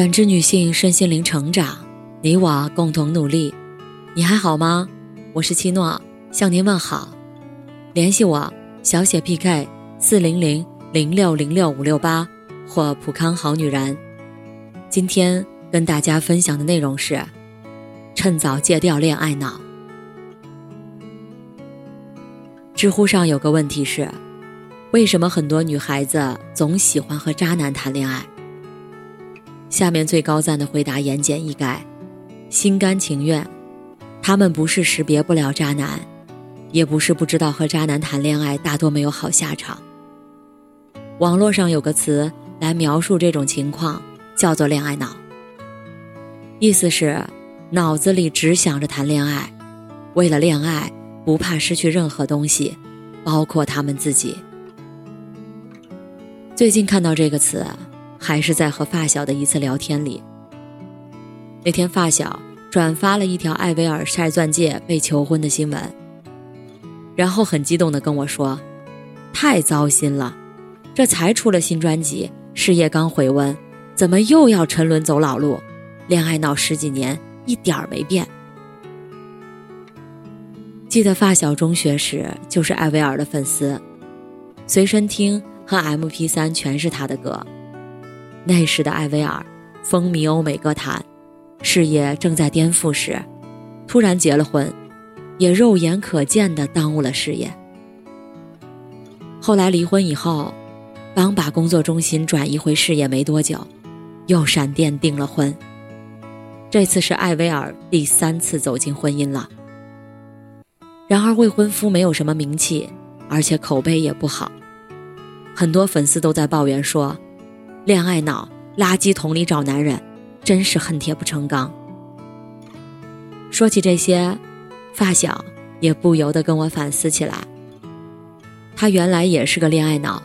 感知女性身心灵成长，你我共同努力。你还好吗？我是七诺，向您问好。联系我小写 PK 四零零零六零六五六八或普康好女人。今天跟大家分享的内容是：趁早戒掉恋爱脑。知乎上有个问题是：为什么很多女孩子总喜欢和渣男谈恋爱？下面最高赞的回答言简意赅：心甘情愿。他们不是识别不了渣男，也不是不知道和渣男谈恋爱大多没有好下场。网络上有个词来描述这种情况，叫做“恋爱脑”，意思是脑子里只想着谈恋爱，为了恋爱不怕失去任何东西，包括他们自己。最近看到这个词。还是在和发小的一次聊天里。那天发小转发了一条艾薇儿晒钻戒被求婚的新闻，然后很激动地跟我说：“太糟心了，这才出了新专辑，事业刚回温，怎么又要沉沦走老路？恋爱闹十几年，一点儿没变。”记得发小中学时就是艾薇儿的粉丝，随身听和 MP3 全是他的歌。那时的艾薇儿风靡欧美歌坛，事业正在颠覆时，突然结了婚，也肉眼可见的耽误了事业。后来离婚以后，刚把工作中心转移回事业没多久，又闪电订了婚。这次是艾薇儿第三次走进婚姻了。然而未婚夫没有什么名气，而且口碑也不好，很多粉丝都在抱怨说。恋爱脑，垃圾桶里找男人，真是恨铁不成钢。说起这些，发小也不由得跟我反思起来。他原来也是个恋爱脑，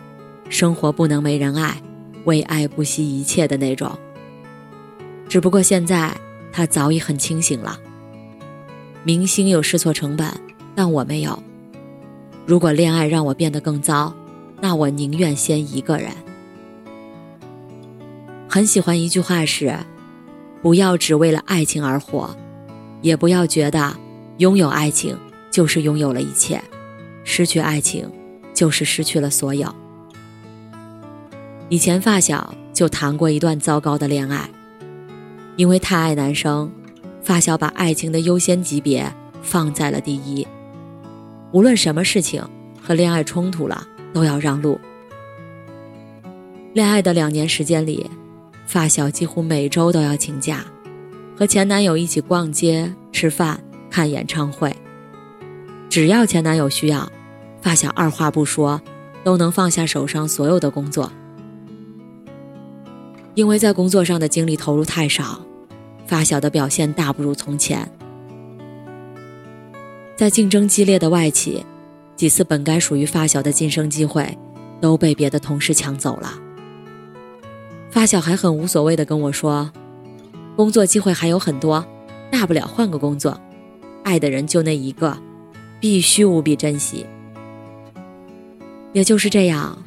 生活不能没人爱，为爱不惜一切的那种。只不过现在他早已很清醒了。明星有试错成本，但我没有。如果恋爱让我变得更糟，那我宁愿先一个人。很喜欢一句话是：“不要只为了爱情而活，也不要觉得拥有爱情就是拥有了一切，失去爱情就是失去了所有。”以前发小就谈过一段糟糕的恋爱，因为太爱男生，发小把爱情的优先级别放在了第一，无论什么事情和恋爱冲突了都要让路。恋爱的两年时间里。发小几乎每周都要请假，和前男友一起逛街、吃饭、看演唱会。只要前男友需要，发小二话不说，都能放下手上所有的工作。因为在工作上的精力投入太少，发小的表现大不如从前。在竞争激烈的外企，几次本该属于发小的晋升机会，都被别的同事抢走了。发小还很无所谓的跟我说：“工作机会还有很多，大不了换个工作，爱的人就那一个，必须无比珍惜。”也就是这样，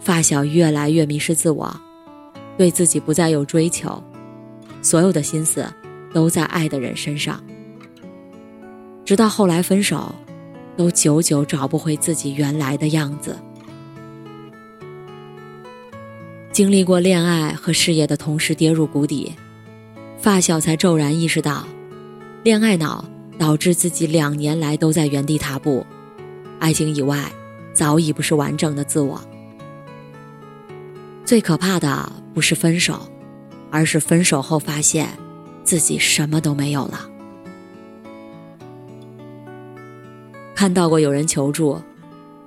发小越来越迷失自我，对自己不再有追求，所有的心思都在爱的人身上。直到后来分手，都久久找不回自己原来的样子。经历过恋爱和事业的同时跌入谷底，发小才骤然意识到，恋爱脑导致自己两年来都在原地踏步，爱情以外早已不是完整的自我。最可怕的不是分手，而是分手后发现自己什么都没有了。看到过有人求助，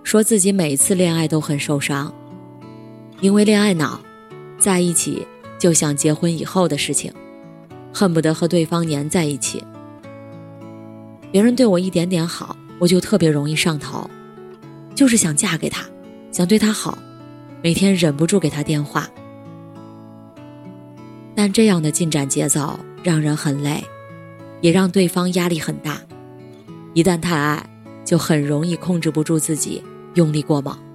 说自己每次恋爱都很受伤。因为恋爱脑，在一起就想结婚以后的事情，恨不得和对方黏在一起。别人对我一点点好，我就特别容易上头，就是想嫁给他，想对他好，每天忍不住给他电话。但这样的进展节奏让人很累，也让对方压力很大。一旦太爱，就很容易控制不住自己，用力过猛。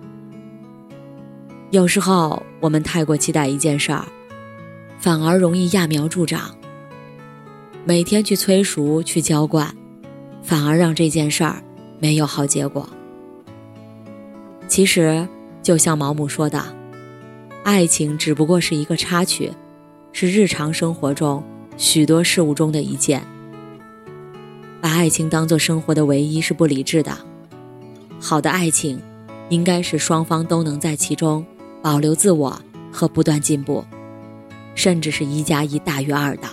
有时候我们太过期待一件事儿，反而容易揠苗助长。每天去催熟、去浇灌，反而让这件事儿没有好结果。其实，就像毛姆说的，爱情只不过是一个插曲，是日常生活中许多事物中的一件。把爱情当做生活的唯一是不理智的。好的爱情，应该是双方都能在其中保留自我和不断进步，甚至是一加一大于二的。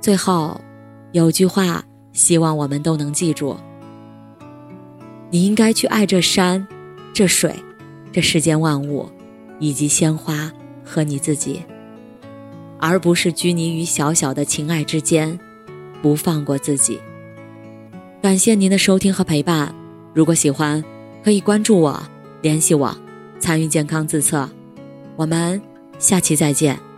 最后，有句话，希望我们都能记住：你应该去爱这山、这水、这世间万物，以及鲜花和你自己，而不是拘泥于小小的情爱之间，不放过自己。感谢您的收听和陪伴。如果喜欢，可以关注我、联系我、参与健康自测。我们下期再见。